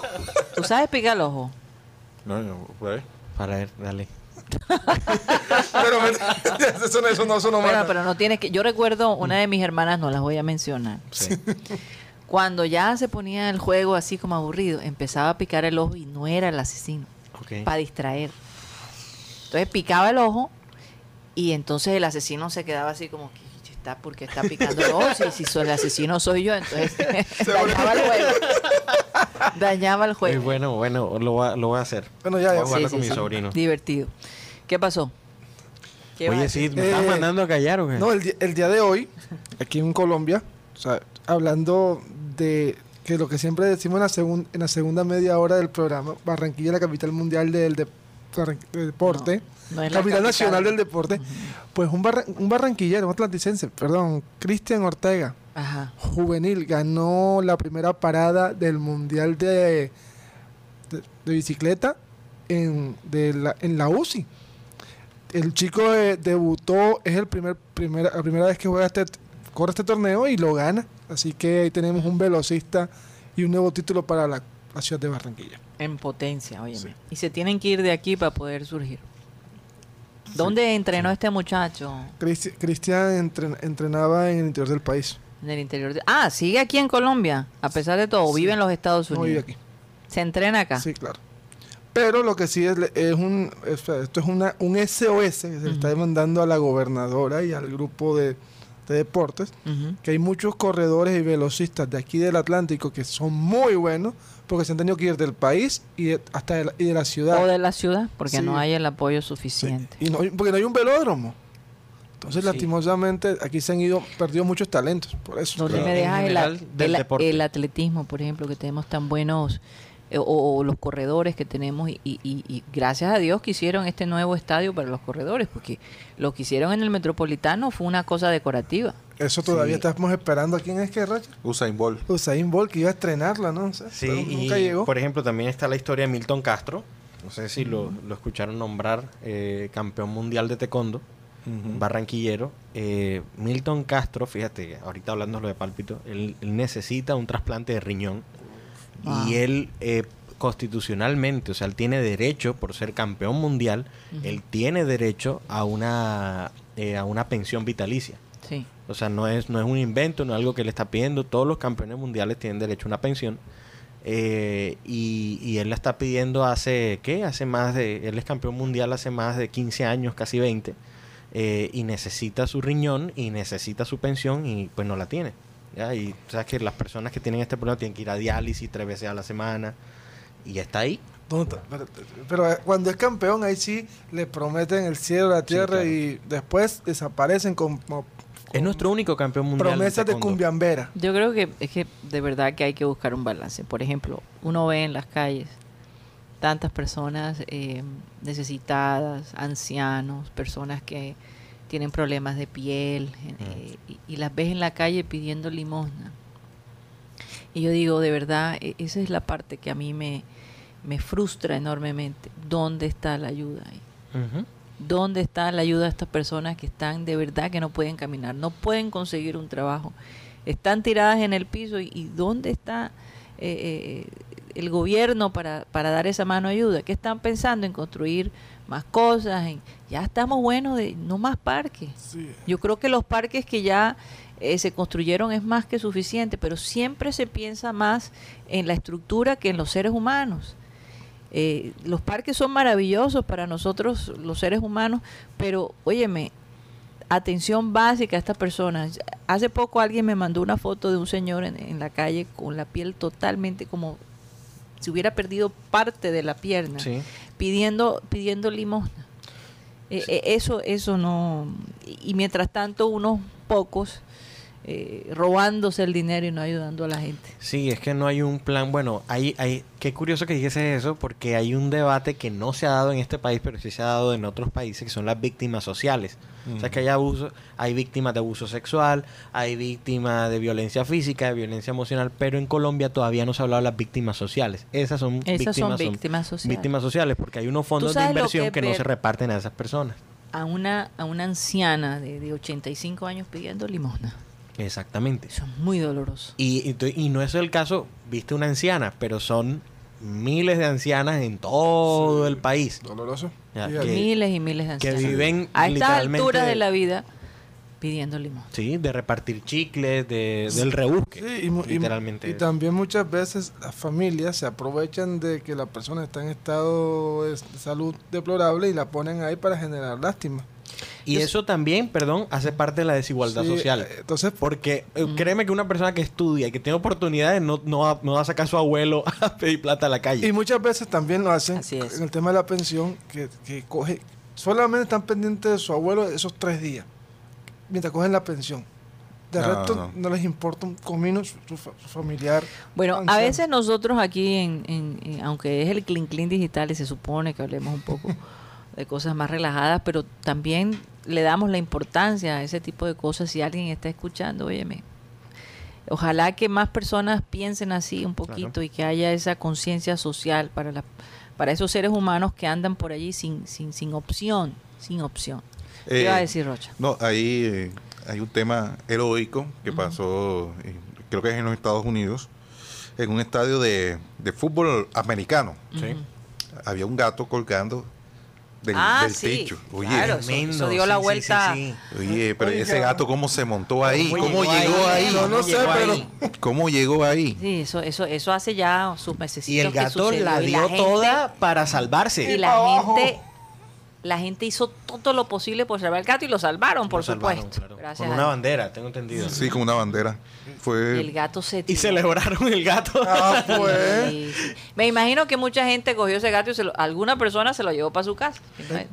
¿Tú sabes picar el ojo? No, no, por ahí. Para ver, dale. Pero eso, no- eso Bueno, pero no tienes que... Yo recuerdo una de mis hermanas, no las voy a mencionar. Sí. Cuando ya se ponía el juego así como aburrido, empezaba a picar el ojo y no era el asesino. Ok. para distraer. Entonces picaba el ojo y entonces el asesino se quedaba así como que está porque está picando el ojo. Si, si soy el asesino soy yo, entonces dañaba el juego. dañaba el Muy juego. bueno, bueno, lo voy a, lo voy a hacer. Bueno, ya, ya. Voy a jugarlo Sí, con sí, mi sí. sobrino. Divertido. ¿Qué pasó? ¿Qué Oye, sí, decir? ¿me estás Eh, mandando a callar o qué? No, el, el día de hoy, aquí en Colombia, o sea, hablando de que lo que siempre decimos en la, segun- en la segunda media hora del programa, Barranquilla la capital mundial del, de- barran- del deporte, No, no es la capital nacional del deporte, pues un, barra- un barranquillero, un atlanticense, perdón, Cristian Ortega, Ajá. juvenil, ganó la primera parada del mundial de, de, de bicicleta en, de la, en la UCI. El chico eh, debutó, es el primer, primera, la primera vez que juega este, corre este torneo y lo gana. Así que ahí tenemos un velocista y un nuevo título para la, la ciudad de Barranquilla. En potencia, óyeme. Sí. Y se tienen que ir de aquí para poder surgir. ¿Dónde entrenó este muchacho? Cristi- Cristian entren- entrenaba en el interior del país. En el interior de... Ah, sigue aquí en Colombia, a pesar de todo. Vive en los Estados No Unidos. vive aquí. Se entrena acá. Sí, claro. Pero lo que sí es, es un, es- esto es una, un SOS que se le está demandando a la gobernadora y al grupo de, de deportes, que hay muchos corredores y velocistas de aquí del Atlántico que son muy buenos porque se han tenido que ir del país y de- hasta de la, y de la ciudad. O de la ciudad, porque Sí. no hay el apoyo Sí. suficiente. Y no porque no hay un velódromo. Entonces, Sí. lastimosamente, aquí se han ido, perdido muchos talentos. Por eso. ¿Dónde Claro. me dejas el, el- atletismo, por ejemplo, que tenemos tan buenos, o, o los corredores que tenemos, y, y- y- y gracias a Dios que hicieron este nuevo estadio para los corredores, porque lo que hicieron en el Metropolitano fue una cosa decorativa. Eso todavía Sí. estamos esperando. ¿A quién es que, Roger? Usain Bolt. Usain Bolt, que iba a estrenarla, ¿no? O sea, Sí, pero y nunca llegó. por ejemplo también está la historia de Milton Castro. No sé si lo, lo escucharon nombrar, eh, campeón mundial de taekwondo, barranquillero. Eh, Milton Castro, fíjate, ahorita hablando de pálpito, él, él necesita un trasplante de riñón. Wow. Y él, eh, constitucionalmente, o sea, él tiene derecho, por ser campeón mundial, él tiene derecho a una, eh, a una pensión vitalicia. Sí. O sea, no es, no es un invento, no es algo que le está pidiendo. Todos los campeones mundiales tienen derecho a una pensión. Eh, y, y él la está pidiendo hace, ¿qué? Hace más de, él es campeón mundial hace más de 15 años, casi 20. eh, y necesita su riñón y necesita su pensión y pues no la tiene. ¿Ya? Y sabes que las personas que tienen este problema tienen que ir a diálisis tres veces a la semana. Y ya está ahí. ¿Dónde está? Pero, pero, eh, cuando es campeón, ahí sí le prometen el cielo, la tierra claro. y después desaparecen como- Es nuestro único campeón mundial. promesas de taekwondo. cumbiambera. Yo creo que es que de verdad que hay que buscar un balance. Por ejemplo, uno ve en las calles tantas personas eh, necesitadas, ancianos, personas que tienen problemas de piel eh, y, y las ves en la calle pidiendo limosna. Y yo digo, de verdad, e- esa es la parte que a mí me, me frustra enormemente. ¿Dónde está la ayuda ahí? ¿Dónde está la ayuda a estas personas que están de verdad que no pueden caminar, no pueden conseguir un trabajo? Están tiradas en el piso y, y ¿dónde está eh, eh, el gobierno para, para dar esa mano de ayuda? ¿Qué están pensando en construir más cosas? En, ya estamos buenos de no más parques. Sí. Yo creo que los parques que ya eh, se construyeron es más que suficiente, pero siempre se piensa más en la estructura que en los seres humanos. Eh, los parques son maravillosos para nosotros, los seres humanos, pero óyeme, atención básica a estas personas. Hace poco alguien me mandó una foto de un señor en, en la calle con la piel totalmente como si hubiera perdido parte de la pierna, Sí. Pidiendo, pidiendo limosna. Eh, eh, eso, eso no. Y, y mientras tanto, unos pocos eh, robándose el dinero y no ayudando a la gente. Sí, es que no hay un plan. Bueno, hay, hay, qué curioso que dijese eso, porque hay un debate que no se ha dado en este país, pero sí se ha dado en otros países, que son las víctimas sociales. O sea, que hay abuso, hay víctimas de abuso sexual, hay víctimas de violencia física, de violencia emocional, pero en Colombia todavía no se ha hablado de las víctimas sociales. Esas son Esas son víctimas, víctimas sociales. víctimas sociales, porque hay unos fondos de inversión que no se reparten a esas personas. A una, a una anciana de, de 85 años pidiendo limosna. Exactamente. Eso es muy doloroso. Y, y, y no es el caso, viste una anciana, pero son miles de ancianas en todo el país. Doloroso. Ya, que- miles y miles de que ancianos. viven a estas literalmente alturas de la vida pidiendo limosna. Sí, de repartir chicles, de, del rebusque. Sí, y, mu- y- literalmente. y también muchas veces las familias se aprovechan de que la persona está en estado de salud deplorable y la ponen ahí para generar lástima. Y eso también, perdón, hace parte de la desigualdad Sí, social. eh, Entonces, Porque eh, créeme que una persona que estudia y que tiene oportunidades no, no, va, no va a sacar a su abuelo a pedir plata a la calle. y muchas veces también lo hacen Así es. en el tema de la pensión, que, que coge, solamente están pendientes de su abuelo esos tres días, mientras cogen la pensión. De No, resto, no. no. les importa un comino su, su fa- su familiar. Bueno, a veces nosotros aquí, en, en- en- aunque es el Clean Clean Digital y se supone que hablemos un poco de cosas más relajadas, pero también le damos la importancia a ese tipo de cosas. Si alguien está escuchando, óyeme, ojalá que más personas piensen así un poquito y que haya esa conciencia social para, la, para esos seres humanos que andan por allí sin, sin, sin opción, sin opción. ¿Qué Eh, iba a decir Rocha? No, ahí eh, hay un tema heroico que pasó, eh, creo que es en los Estados Unidos, en un estadio de, de fútbol americano. Sí. Había un gato colgando del, ah, del sí, techo. Oye, claro, eso, tremendo. eso dio la Sí, vuelta. sí, sí. oye, pero ese gato cómo se montó ahí, ¿Cómo cómo, llegó llegó ahí? ahí, No, no ¿Cómo sé, llegó pero- ahí? cómo llegó ahí. Sí, eso, eso, eso hace ya sus meses. Y el gato la dio toda para salvarse. Y la gente, la gente hizo todo lo posible por salvar al gato y lo salvaron, por Lo salvaron, supuesto. claro. Gracias Con a una bandera, tengo entendido. Sí, con una bandera. Fue El gato se Y tiró. celebraron el gato. Ah, pues. Sí, sí. Me imagino que mucha gente cogió ese gato y se lo- alguna persona se lo llevó para su casa.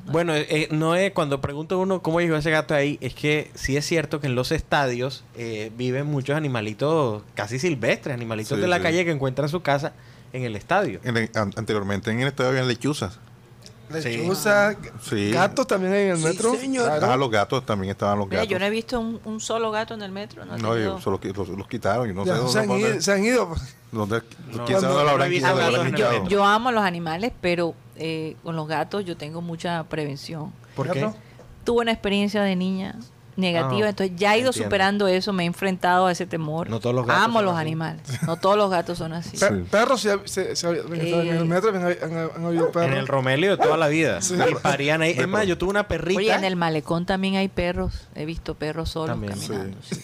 Bueno, eh, no es cuando pregunto uno cómo llegó ese gato ahí, es que sí es cierto que en los estadios eh, viven muchos animalitos casi silvestres, animalitos Sí, de la sí. calle que encuentran su casa en el estadio. en el- an- anteriormente en el estadio había lechuzas. Lechuza, Sí. gatos también hay en el metro. Claro. Ah, los gatos también estaban los Mira, gatos. yo no he visto un, un solo gato en el metro. No, No, yo los, los quitaron y no Ya, sé se, dónde, han ido, se han ido. dónde- No, quién sabe no, lo habrán visto quitado, A yo, yo amo los animales, pero eh, con los gatos yo tengo mucha prevención. ¿Por qué? ¿Gato? Tuve una experiencia de niña negativa. Ah, Entonces ya he ido entiendo. superando eso, me he enfrentado a ese temor. No todos los gatos Amo los así. animales. No todos los gatos son así. Pe- Perros, se, se, en el metro han, han- han habido perros. En el Romelio de toda la vida. Y parían ahí. Es más, yo tuve una perrita. Oye, en el malecón también hay perros. He visto perros solos También, caminando. sí.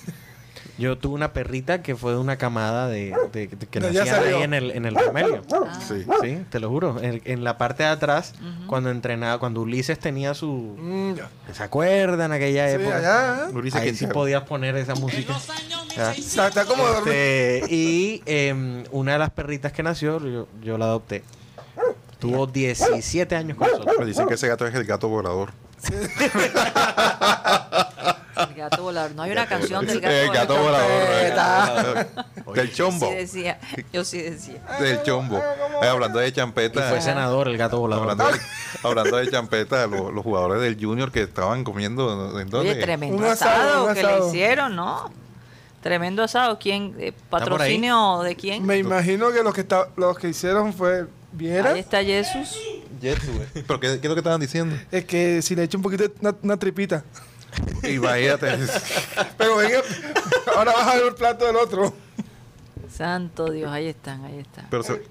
Yo tuve una perrita que fue de una camada de, de- de- que allá nacían salió. ahí en el, en el Romelio. Sí. Sí, te lo juro. En, en la parte de atrás, cuando entrenaba, cuando Ulises tenía su... Mm. ¿Se acuerdan aquella Sí, época? allá. ¿eh? Ulises Ahí sí podías poner esa música. Ya. Está, está como. Este, y em, una de las perritas que nació, yo, yo la adopté. Tuvo 17 años con nosotros. Me dicen que ese gato es el gato volador. El gato volador. No hay una canción del gato El gato volador. Eh, Del chombo. Sí decía. Yo sí decía. Del chombo. Eh, hablando de Y champeta. fue senador el gato volador. Hablando de, hablando de champeta, lo- los jugadores del Junior que estaban comiendo. ¿En dónde? Oye, tremendo Un asado, asado, un que le hicieron, ¿no? Tremendo asado. ¿Quién? eh, ¿Patrocinio de quién? Me imagino que los que, está, los que hicieron fue Viera. Ahí está Jesús. ¿Pero qué, qué es lo que estaban diciendo? Es que si le echo un poquito de una, una tripita. Imagínate. Pero venga, ahora vas a ver el plato del otro. Santo Dios, ahí están, ahí están. Pero se-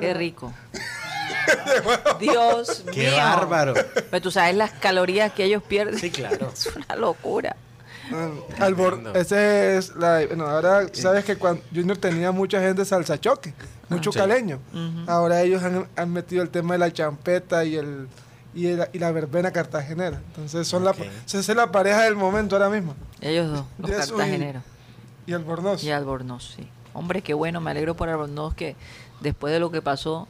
Qué rico. Dios mío. ¡Qué bárbaro! Pero tú sabes las calorías que ellos pierden. Sí, claro. Es una locura. Ah, al bor- Tremendo. ese es la. Bueno, ahora sabes que cuando Junior tenía mucha gente salsa choque, mucho Sí. caleño. Ahora ellos han, han metido el tema de la champeta y el y, el- y la verbena cartagenera. Entonces son Ok. la esa es la pareja del momento ahora mismo. Ellos dos, los Jesús y- cartageneros. Y Albornoz. Y Albornoz, sí. Hombre, qué bueno, me alegro por Albornoz que después de lo que pasó,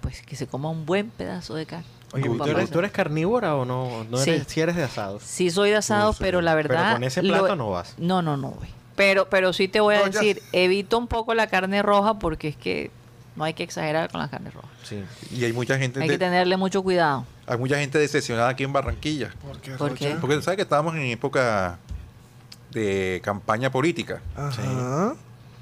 pues que se coma un buen pedazo de carne. Oye, ¿tú eres, papas. ¿tú eres carnívora o no? no Sí. eres, si eres de asados. Sí soy de asados, Sí, pero la Pero verdad... con ese lo- plato no vas. No, no, no voy. Pero, pero sí te voy a No, ya- decir, evito un poco la carne roja porque es que no hay que exagerar con la carne roja. Sí. y hay mucha gente Hay de- que tenerle mucho cuidado. hay mucha gente decepcionada aquí en Barranquilla. ¿Por qué? ¿Por qué? Porque sabes que estábamos en época de campaña política. Ajá.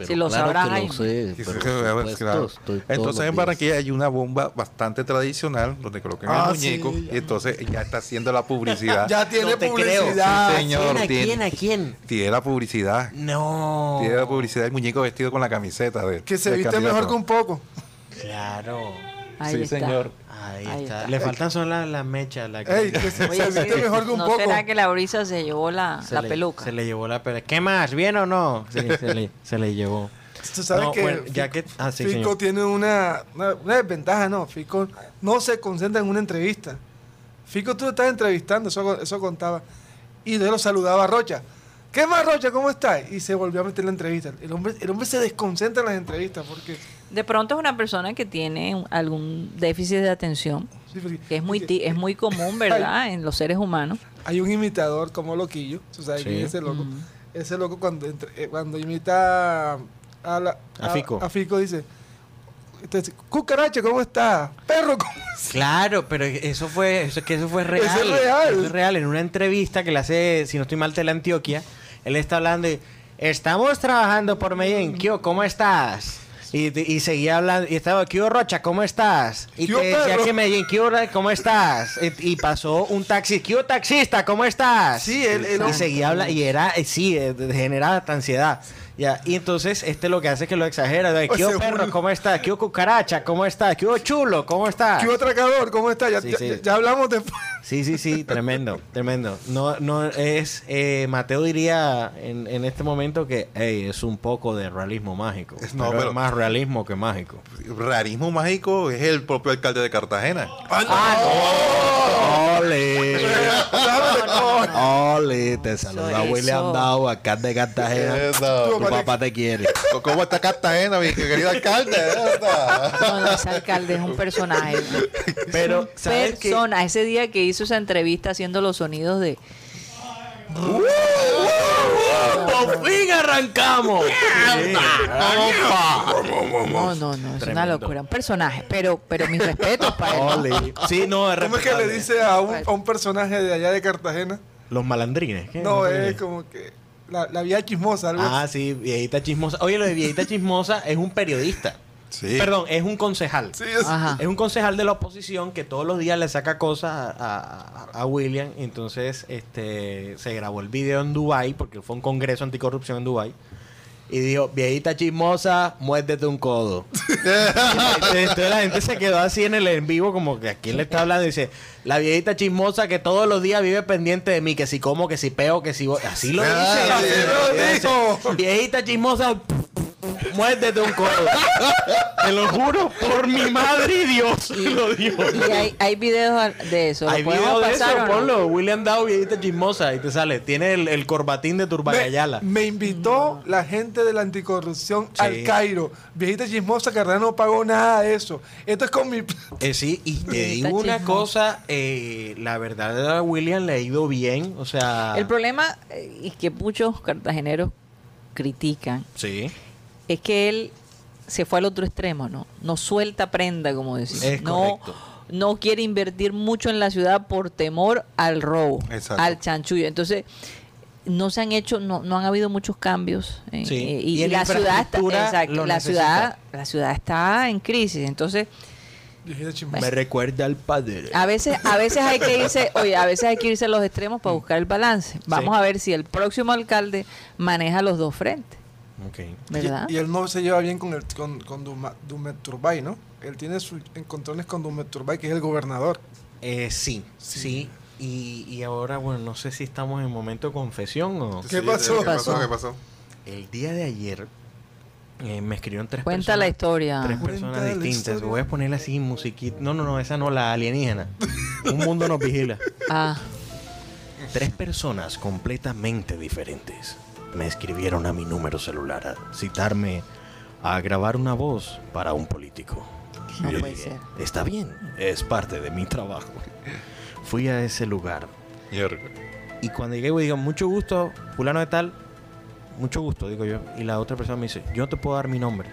Si lo sabrá que Jaime. lo sé, Sí, pero sí, por claro. Entonces en. Barranquilla hay una bomba bastante tradicional donde colocan Ah, el muñeco sí, y entonces ya está haciendo la publicidad. Ya tiene No publicidad. Sí, señor. ¿A quién? ¿A tiene- quién? ¿A quién? Tiene la publicidad. No. Tiene la publicidad del muñeco vestido con la camiseta de Que se viste candidato. mejor que un poco. Claro. Ahí sí, está. señor. Ahí, Ahí está. está. Le faltan son las las mechas. La Ey, que se, Oye, se viste sí, mejor que un ¿No poco. será que la brisa se llevó la, se la le- peluca? Se le llevó la peluca. ¿Qué más? ¿Bien o no? Sí, se le, se le llevó. Tú sabes No, que bueno, ya Fico, que- ah, sí, Fico señor. tiene una, una, una desventaja, ¿no? Fico no se concentra en una entrevista. Fico tú estás entrevistando, eso, eso contaba. Y de lo saludaba a Rocha. ¿Qué más, Rocha? ¿Cómo estás? Y se volvió a meter en la entrevista. El hombre, el hombre se desconcentra en las entrevistas porque... De pronto es una persona que tiene un- algún déficit de atención, sí, porque- que es muy, porque es muy común, ¿verdad?, en los seres humanos. Hay un imitador como Loquillo. ¿tú sabes Sí. quién es ese loco? Ujú. Ese loco cuando, entre- eh, cuando imita a, la- A Fico. a Fico dice... entonces, Cucaracha, ¿cómo estás? Perro, ¿cómo estás? Claro, pero eso fue, eso, que eso fue real. Eso es real. Eso es real. En una entrevista que le hace, si no estoy mal, Teleantioquia, él está hablando y estamos trabajando por Medellín. Kio, ¿cómo estás? Y, y seguía hablando, y estaba, Kio Rocha, ¿cómo estás? Y te decía que Medellín, Kio, Ro- ¿cómo estás? Y, y pasó un taxi, Kio taxista, ¿cómo estás? Sí, él- él- y seguía hablando, y era, eh, sí, eh, generaba ansiedad. Ya, y entonces este lo que hace es que lo exagera. De, O perro, ¿cómo estás? Kio cucaracha, ¿cómo estás? Kio chulo, ¿cómo estás? ¿Qué atracador? ¿Cómo estás? Ya, Sí, ya- sí. ya- ya hablamos después. Sí, sí, sí, tremendo, tremendo. No, no es, eh, Mateo diría en, en este momento que hey, es un poco de realismo mágico. Es- no, pero, pero- es más realismo que mágico. Rarismo mágico es el propio alcalde de Cartagena. Ah, ¡Ole! ¡Ole! Te saluda. William Dow, acá de Cartagena. Eso. Tu papá te quiere. ¿Cómo está Cartagena, mi querido alcalde? No, no, ese alcalde es un personaje. Pero. Persona. Ese día que hizo esa entrevista haciendo los sonidos de... ¡Por fin arrancamos! No, no, no, es una locura. Un personaje. Pero, pero mis respetos para él. Sí, no, es ¿Cómo es que le dice a un, a un personaje de allá de Cartagena? Los malandrines. ¿qué? No, es como que la, la vía chismosa, algo Ah, sí, viejita chismosa. Oye, lo de viejita chismosa es un periodista. Sí. Perdón, es un concejal. Sí, es- Ajá. Es un concejal de la oposición que todos los días le saca cosas a, a- a William. Y entonces este, se grabó el video en Dubai porque fue un congreso anticorrupción en Dubai. Y dijo, viejita chismosa, muérdete un codo. entonces, la gente se quedó así en el en vivo como que a quién le está hablando. Y dice, la viejita chismosa que todos los días vive pendiente de mí, que si como, que si peo, que si... voy". Así lo dice. Ah, sí, lo Dice. Viejita chismosa, muérdete un codo. Te lo juro por mi madre y Dios. lo dijo. Y hay, hay videos de eso. ¿Lo Hay podemos video de eso, no? ponlo. William Dow, viejita chismosa, ahí te sale. Tiene el, el corbatín de me, Turbagayala. me invitó la gente de la anticorrupción Sí. al Cairo. Viejita chismosa que no pagó nada de eso. Esto es con mi... Eh, sí, y te digo una cosa, eh, la verdad a William le ha ido bien, o sea... El problema, eh, y que muchos cartageneros critican, Sí, es que él se fue al otro extremo, ¿no? No suelta prenda, como decimos. Es no, correcto. no quiere invertir mucho en la ciudad por temor al robo, Exacto. al chanchullo. Entonces, no se han hecho, no, no han habido muchos cambios. eh, Sí, eh, y la ciudad está, exacto, la ciudad, la ciudad está en crisis. Entonces, chismosa. me recuerda al padre. a veces, a veces hay que irse, oye, a veces hay que irse a los extremos para buscar el balance. Vamos Sí. a ver si el próximo alcalde maneja los dos frentes, Y, y él no se lleva bien con, el, con, con Duma- Dumet Turbay, ¿no? Él tiene sus encontrones con Dumet Turbay, que es el gobernador. Eh, sí, sí. Y, y ahora, bueno, no sé si estamos en momento de confesión o... ¿Qué pasó? ¿Qué pasó? ¿Qué pasó? El día de ayer eh, me escribieron tres Cuenta personas. la historia. Tres personas distintas. Voy a ponerle así musiquita. No, no, no, esa no, la alienígena. Un mundo nos vigila. Ah, Tres personas completamente diferentes me escribieron a mi número celular a citarme a grabar una voz para un político. No Yo puede dije, ser. Está bien, es parte de mi trabajo. Fui a ese lugar Mierda. y cuando llegué, digo, mucho gusto, fulano de tal, mucho gusto, digo yo. Y la otra persona me dice, yo no te puedo dar mi nombre.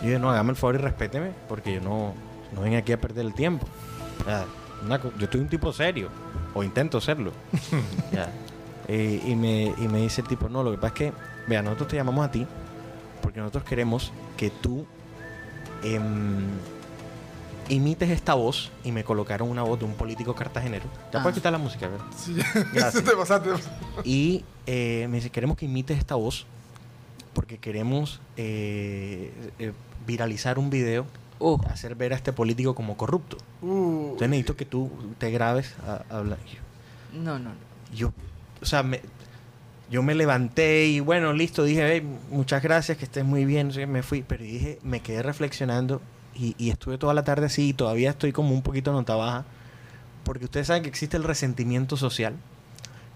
Yo dije, no, hágame el favor y respéteme, porque yo no, no vengo aquí a perder el tiempo. O sea, una co- yo estoy un tipo serio, o intento serlo. Ya. Eh, y, me, y me dice el tipo, no, lo que pasa es que, vea, nosotros te llamamos a ti, porque nosotros queremos que tú em, imites esta voz, y me colocaron una voz de un político cartagenero. Ya Ah. puedes quitar la música, ¿verdad? Sí, Gracias. te pasaste. Y eh, me dice, queremos que imites esta voz porque queremos eh, eh, viralizar un video, uh, hacer ver a este político como corrupto. Uh, Entonces necesito que tú te grabes a, a hablar. No, no, no. Yo, o sea, me, yo me levanté y bueno, listo, dije, "Hey, muchas gracias, que estés muy bien, me fui, pero dije, me quedé reflexionando y, y estuve toda la tarde así y todavía estoy como un poquito nota baja, porque ustedes saben que existe el resentimiento social,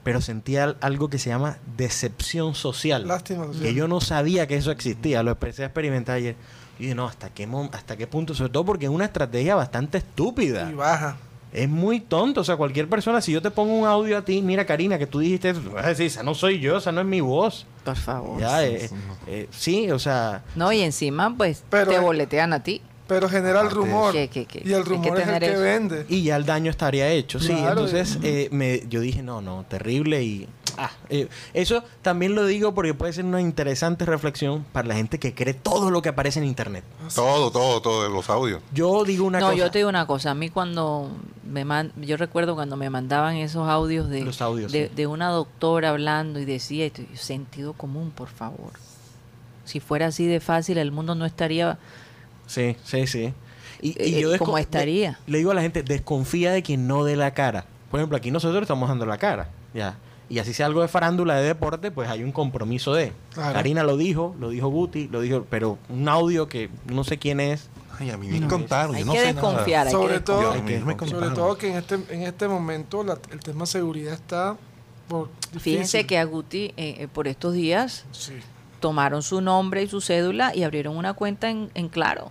pero sentía al- algo que se llama decepción social, lástima. que yo no sabía que eso existía, lo empecé a experimentar ayer. Y dije, no, ¿hasta qué, ¿hasta qué punto? Sobre todo porque es una estrategia bastante estúpida. Y baja. Es muy tonto, o sea, cualquier persona, si yo te pongo un audio a ti, mira Karina, que tú dijiste, vas a decir, esa no soy yo, esa no es mi voz. Por favor. Ya, eh, eh, sí, o sea, No, y encima, pues, Pero- te boletean a ti. Pero genera el rumor. ¿Qué, qué, qué? Y el rumor es el que eso. vende. y ya el daño estaría hecho, sí. Claro. Entonces, eh, me, yo dije, no, no, terrible y... ah, eh, eso también lo digo porque puede ser una interesante reflexión para la gente que cree todo lo que aparece en Internet. Todo, todo, todo, los audios. Yo digo una no, cosa... yo te digo una cosa. A mí cuando me man- yo recuerdo cuando me mandaban esos audios de, Los audios, de, sí. de una doctora hablando y decía esto, sentido común, por favor. Si fuera así de fácil, el mundo no estaría Sí, sí, sí. Y, y yo eh, desco- como estaría. Le, le digo a la gente, desconfía de quien no dé la cara. Por ejemplo, aquí nosotros estamos dando la cara. Ya. Y así sea algo de farándula, de deporte, pues hay un compromiso de. Claro. Karina lo dijo, lo dijo Guti, lo dijo, pero un audio que no sé quién es. Ay, a mí me No, contaron. hay yo no que sé nada. desconfiar. hay que Sobre todo, Yo- Hay que desconfiar. sobre todo que en este, en este momento la- el tema seguridad está por Fíjense difícil. que a Guti eh, eh, por estos días Sí, tomaron su nombre y su cédula y abrieron una cuenta en, en Claro.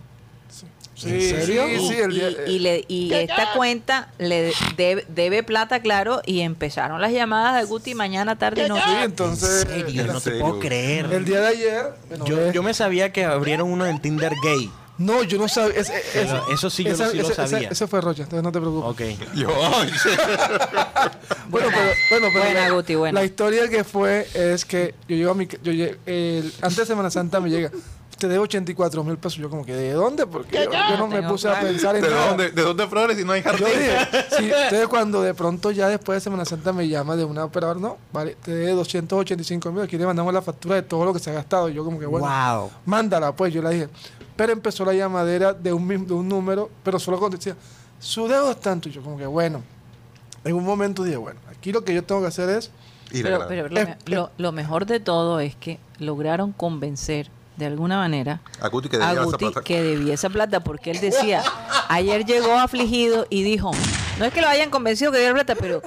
Sí. ¿En Sí, serio? Sí, y, sí, el y- día- y le- y esta cuenta le debe, debe plata, claro, y empezaron las llamadas de Guti mañana, tarde y Sí, noche. entonces. en serio, no te serio? puedo creer. El día de ayer. yo, eh, yo me sabía que abrieron uno en Tinder gay. No, yo no sabía. eso sí yo esa- sí lo ese- ese- sabía. Ese fue Rocha, entonces no te preocupes. Ok. Yo, Bueno, pero, bueno, pero Buena, la, Guti, buena. la historia que fue es que yo llego a mi. Yo llego- el- antes de Semana Santa me llega. Te debo 84 mil pesos. Yo como que, ¿de dónde? Porque yo, yo no me puse a pensar en ¿De nada. dónde, ¿De dónde flores si no hay Yo jardín? dije, sí, entonces cuando de pronto ya después de Semana Santa me llama de una operadora, no, vale, te debe 285 mil, aquí le mandamos la factura de todo lo que se ha gastado. Y yo como que, bueno, Wow. mándala, pues, yo le dije. Pero empezó la llamadera de un, mismo- de un número, pero solo contestía, su deuda es tanto. Y yo como que, bueno, en un momento dije, bueno, aquí lo que yo tengo que hacer es, la Pero, pero lo, lo- lo mejor de todo es que lograron convencer de alguna manera A Guti que a debía esa plata. que debía esa plata porque él decía, ayer llegó afligido y dijo, no es que lo hayan convencido que debía plata, pero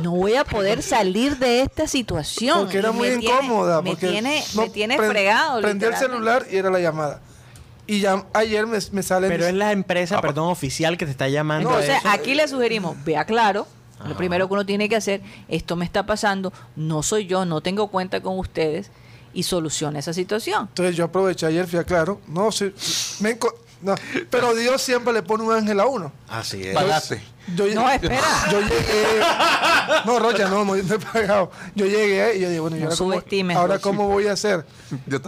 no voy a poder salir de esta situación. porque era muy me tiene- incómoda. me porque tiene, no me tiene pre- fregado. Prendí el celular y era la llamada. Y ya ayer me, me sale... Pero es la empresa, Ah, perdón, oficial que te está llamando. No, eso. aquí le sugerimos, vea claro, lo primero que uno tiene que hacer, esto me está pasando, no soy yo, no tengo cuenta con ustedes y soluciona esa situación. Entonces yo aproveché ayer, fui a claro. No, sí, me enco- no, pero Dios siempre le pone un ángel a uno. Así es. Pagaste. Yo, No, espera. Yo llegué. No, Rocha, no, no, no he pagado. Yo llegué y yo dije, bueno, ¿y No ahora, cómo, ahora cómo voy a hacer?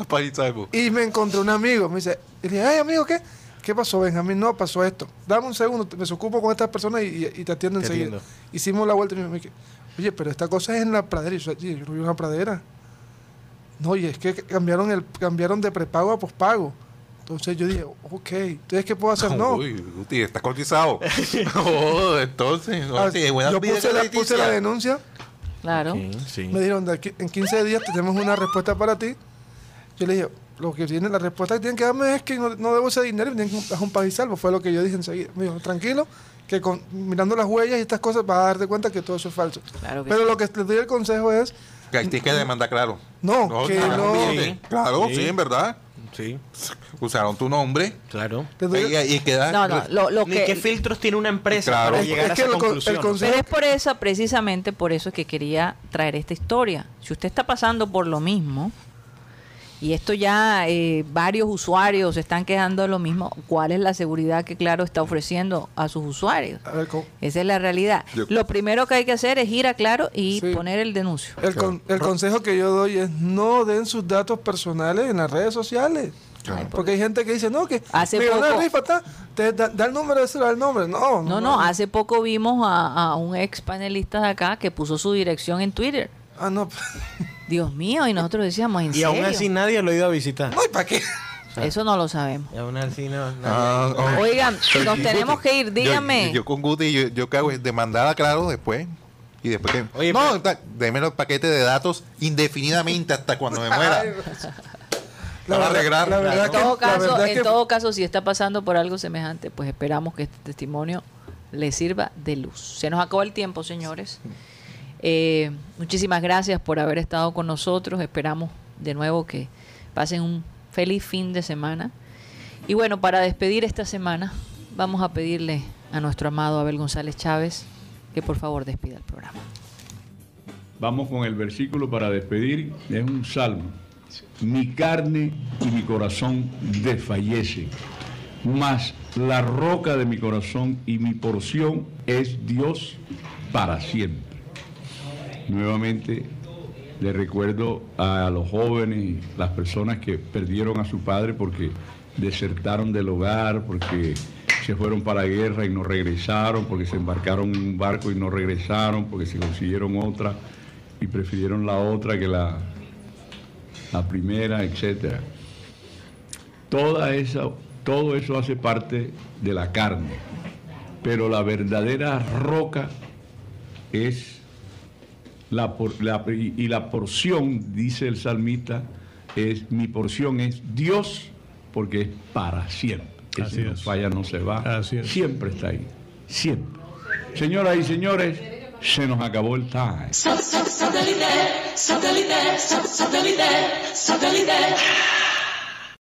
Para salvo. Y me encontré un amigo. Me dice, y le dije, ay, amigo, ¿qué? ¿Qué pasó, Benjamín? No, pasó esto. Dame un segundo, me ocupo con estas personas y, y- y te atiendo enseguida. Hicimos la vuelta y me dije, oye, pero esta cosa es en la pradera. Y yo, "Sí, yo no vi una pradera. No, oye, es que cambiaron, el, cambiaron de prepago a pospago. Entonces yo dije, ok, entonces ¿qué puedo hacer? No. Uy, Guti, estás cotizado. oh, entonces, Ah, sí, buena yo vida puse la, puse la denuncia. Claro. Ok, sí. Me dijeron, de aquí- en 15 días tenemos una respuesta para ti. Yo le dije, lo que tiene, la respuesta que tienen que darme es que no, no debo ese dinero y tienen que es un país salvo. Fue lo que yo dije enseguida. Me dijo, tranquilo, que con, mirando las huellas y estas cosas vas a darte cuenta que todo eso es falso. Claro que Pero sí. lo que les doy el consejo es, Que ahí tienes que demandar, claro. No, que claro, no... Claro, sí. Sí. en verdad. Sí, Usaron tu nombre. claro. Y, y queda. No, no, lo, que... qué filtros tiene una empresa Claro. para Es- llegar es a esa con- Pero es por eso, precisamente por eso es que quería traer esta historia. Si usted está pasando por lo mismo, y esto ya eh, varios usuarios se están quejando de lo mismo, ¿cuál es la seguridad que Claro está ofreciendo a sus usuarios? A ver, con- Esa es la realidad. Yo- Lo primero que hay que hacer es ir a Claro y Sí. poner el denuncio. el, con- el consejo que yo doy es no den sus datos personales en las redes sociales. Claro. Porque hay gente que dice, no, que Hace poco- rifa, ta, te da, da el número de celular, el nombre. No, No, no, hace poco vimos a, a un ex panelista de acá que puso su dirección en Twitter. Ah, no. Dios mío, y nosotros decíamos, ¿en Y serio? aún así nadie lo ha ido a visitar. No, ¿y para qué? Eso no lo sabemos. Y aún así no. Ah, oh. Oigan, nos tenemos que ir, Yo- díganme. Yo, con Guti, yo, yo qué hago es demandar a Claro después. Y después que. Oye, no, deme los paquetes de datos indefinidamente hasta cuando me muera. Para arreglar. la verdad en que- todo la caso, verdad en que- todo caso, si está pasando por algo semejante, pues esperamos que este testimonio le sirva de luz. Se nos acabó el tiempo, señores. Eh, muchísimas gracias por haber estado con nosotros. Esperamos de nuevo que pasen un feliz fin de semana. Y bueno, para despedir esta semana, vamos a pedirle a nuestro amado Abel González Chávez que por favor despida el programa. Vamos con el versículo para despedir. Es un salmo. Mi carne y mi corazón desfallecen, mas la roca de mi corazón y mi porción es Dios para siempre. Nuevamente le recuerdo a los jóvenes, las personas que perdieron a su padre porque desertaron del hogar, porque se fueron para la guerra y no regresaron, porque se embarcaron en un barco y no regresaron, porque se consiguieron otra y prefirieron la otra que la, primera, etcétera. Toda esa, todo eso hace parte de la carne, pero la verdadera roca es la, por- la- y la porción, dice el salmista, es mi porción es Dios, porque es para siempre. Ese Así no es. falla, no se va. Así es. Siempre está ahí. Siempre. Señoras y señores, se nos acabó el time. Satellite, satellite, satellite, satellite.